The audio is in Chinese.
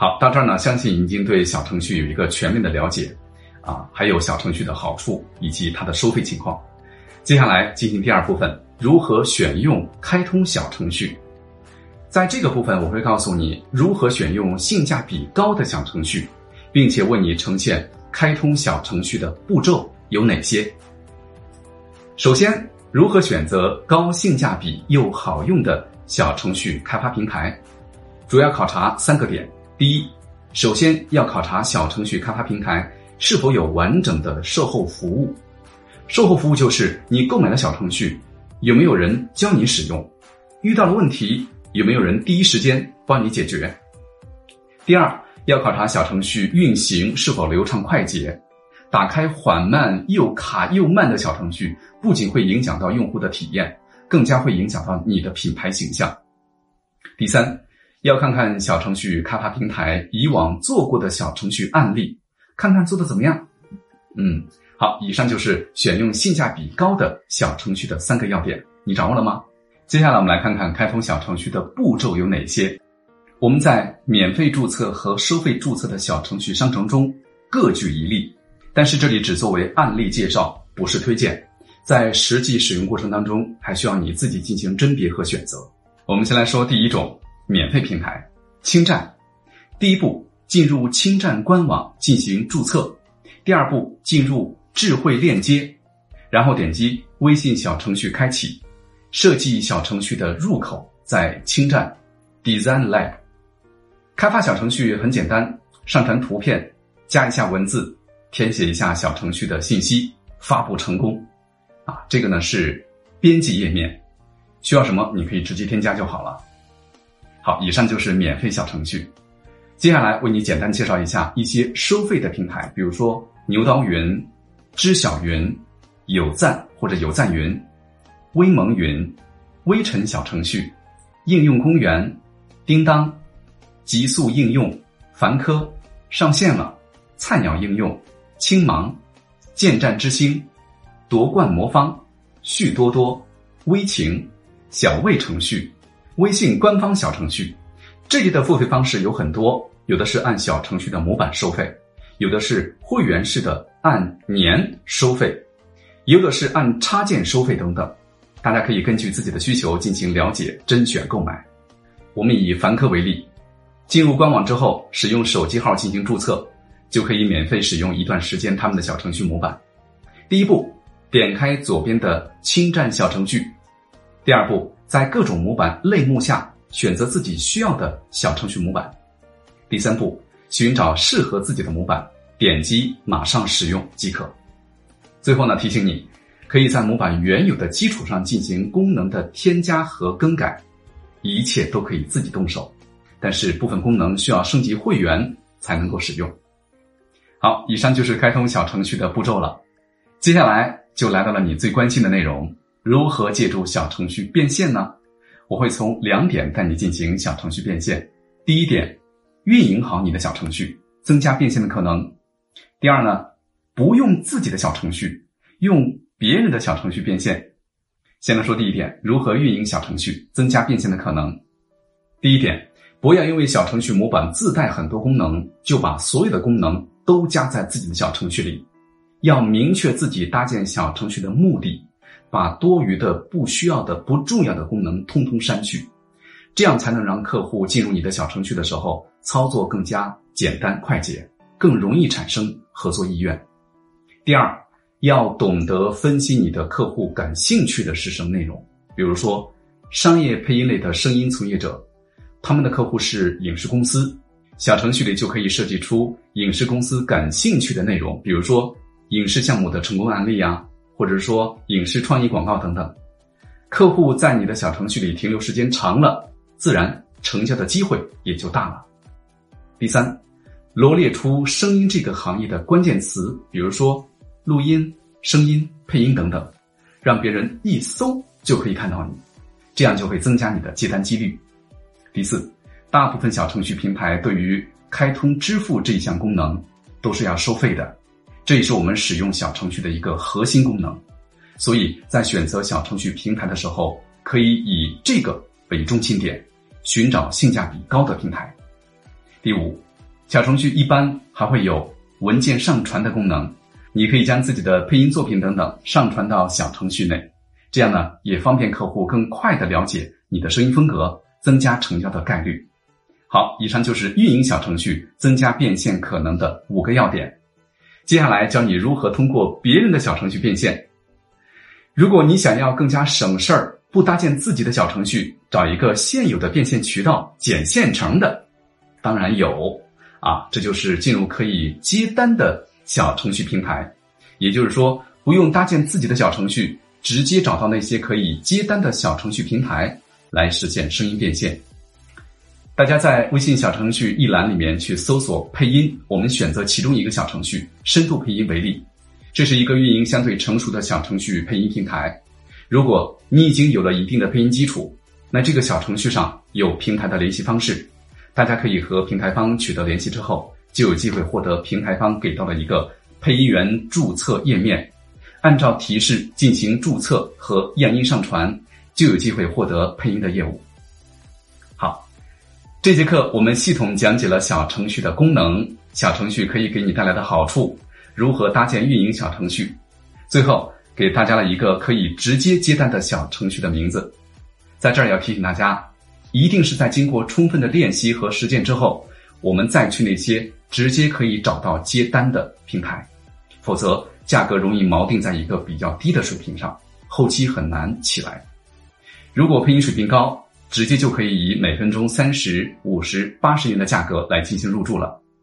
好，到这儿呢，相信已经对小程序有一个全面的了解，啊，还有小程序的好处以及它的收费情况。接下来进行第二部分，如何选用开通小程序。在这个部分，我会告诉你如何选用性价比高的小程序，并且为你呈现开通小程序的步骤有哪些。首先，如何选择高性价比又好用的小程序开发平台？主要考察三个点。第一，首先要考察小程序开发平台是否有完整的售后服务。售后服务就是你购买了小程序，有没有人教你使用？遇到了问题，有没有人第一时间帮你解决？第二，要考察小程序运行是否流畅快捷。打开缓慢又卡又慢的小程序，不仅会影响到用户的体验，更加会影响到你的品牌形象。第三。要看看小程序开发平台以往做过的小程序案例，看看做的怎么样。嗯，好，以上就是选用性价比高的小程序的三个要点，你掌握了吗？接下来我们来看看开通小程序的步骤有哪些。我们在免费注册和收费注册的小程序商城中各举一例，但是这里只作为案例介绍，不是推荐。在实际使用过程当中，还需要你自己进行甄别和选择。我们先来说第一种。免费平台，青站。第一步，进入青站官网进行注册。第二步，进入智慧链接，然后点击微信小程序开启，设计小程序的入口在青站 Design Lab。开发小程序很简单，上传图片，加一下文字，填写一下小程序的信息，发布成功。啊，这个呢是编辑页面，需要什么你可以直接添加就好了。以上就是免费小程序。接下来为你简单介绍一下一些收费的平台，比如说牛刀云、知晓云、有赞或者有赞云、微盟云、微尘小程序、应用公园、叮当、极速应用、凡科上线了、菜鸟应用、青芒、建站之星、夺冠魔方、趣多多、微情、小魏程序。微信官方小程序，这里的付费方式有很多，有的是按小程序的模板收费，有的是会员式的按年收费，有的是按插件收费等等。大家可以根据自己的需求进行了解、甄选购买。我们以凡客为例，进入官网之后，使用手机号进行注册，就可以免费使用一段时间他们的小程序模板。第一步，点开左边的侵占小程序。第二步。在各种模板类目下选择自己需要的小程序模板。第三步，寻找适合自己的模板，点击马上使用即可。最后呢，提醒你，可以在模板原有的基础上进行功能的添加和更改，一切都可以自己动手。但是部分功能需要升级会员才能够使用。好，以上就是开通小程序的步骤了。接下来就来到了你最关心的内容。如何借助小程序变现呢？我会从两点带你进行小程序变现。第一点，运营好你的小程序，增加变现的可能。第二呢，不用自己的小程序，用别人的小程序变现。先来说第一点，如何运营小程序，增加变现的可能。第一点，不要因为小程序模板自带很多功能，就把所有的功能都加在自己的小程序里。要明确自己搭建小程序的目的。把多余的、不需要的、不重要的功能通通删去，这样才能让客户进入你的小程序的时候，操作更加简单快捷，更容易产生合作意愿。第二，要懂得分析你的客户感兴趣的是什么内容。比如说，商业配音类的声音从业者，他们的客户是影视公司，小程序里就可以设计出影视公司感兴趣的内容，比如说影视项目的成功案例呀。或者说影视创意广告等等，客户在你的小程序里停留时间长了，自然成交的机会也就大了。第三，罗列出声音这个行业的关键词，比如说录音、声音、配音等等，让别人一搜就可以看到你，这样就会增加你的接单几率。第四，大部分小程序平台对于开通支付这一项功能都是要收费的。这也是我们使用小程序的一个核心功能，所以在选择小程序平台的时候，可以以这个为中心点，寻找性价比高的平台。第五，小程序一般还会有文件上传的功能，你可以将自己的配音作品等等上传到小程序内，这样呢也方便客户更快的了解你的声音风格，增加成交的概率。好，以上就是运营小程序增加变现可能的五个要点。接下来教你如何通过别人的小程序变现。如果你想要更加省事儿，不搭建自己的小程序，找一个现有的变现渠道捡现成的，当然有啊，这就是进入可以接单的小程序平台。也就是说，不用搭建自己的小程序，直接找到那些可以接单的小程序平台来实现声音变现。大家在微信小程序一栏里面去搜索配音，我们选择其中一个小程序深度配音为例，这是一个运营相对成熟的小程序配音平台。如果你已经有了一定的配音基础，那这个小程序上有平台的联系方式，大家可以和平台方取得联系之后，就有机会获得平台方给到的一个配音员注册页面，按照提示进行注册和验音上传，就有机会获得配音的业务。这节课我们系统讲解了小程序的功能，小程序可以给你带来的好处，如何搭建运营小程序，最后。给大家了一个可以直接接单的小程序的名字，在这儿要提醒大家，一定是在经过充分的练习和实践之后，我们再去那些直接可以找到接单的平台，否则价格容易锚定在一个比较低的水平上，后期很难起来。如果配音水平高，直接就可以以每分钟三十五十八十元的价格来进行入住了。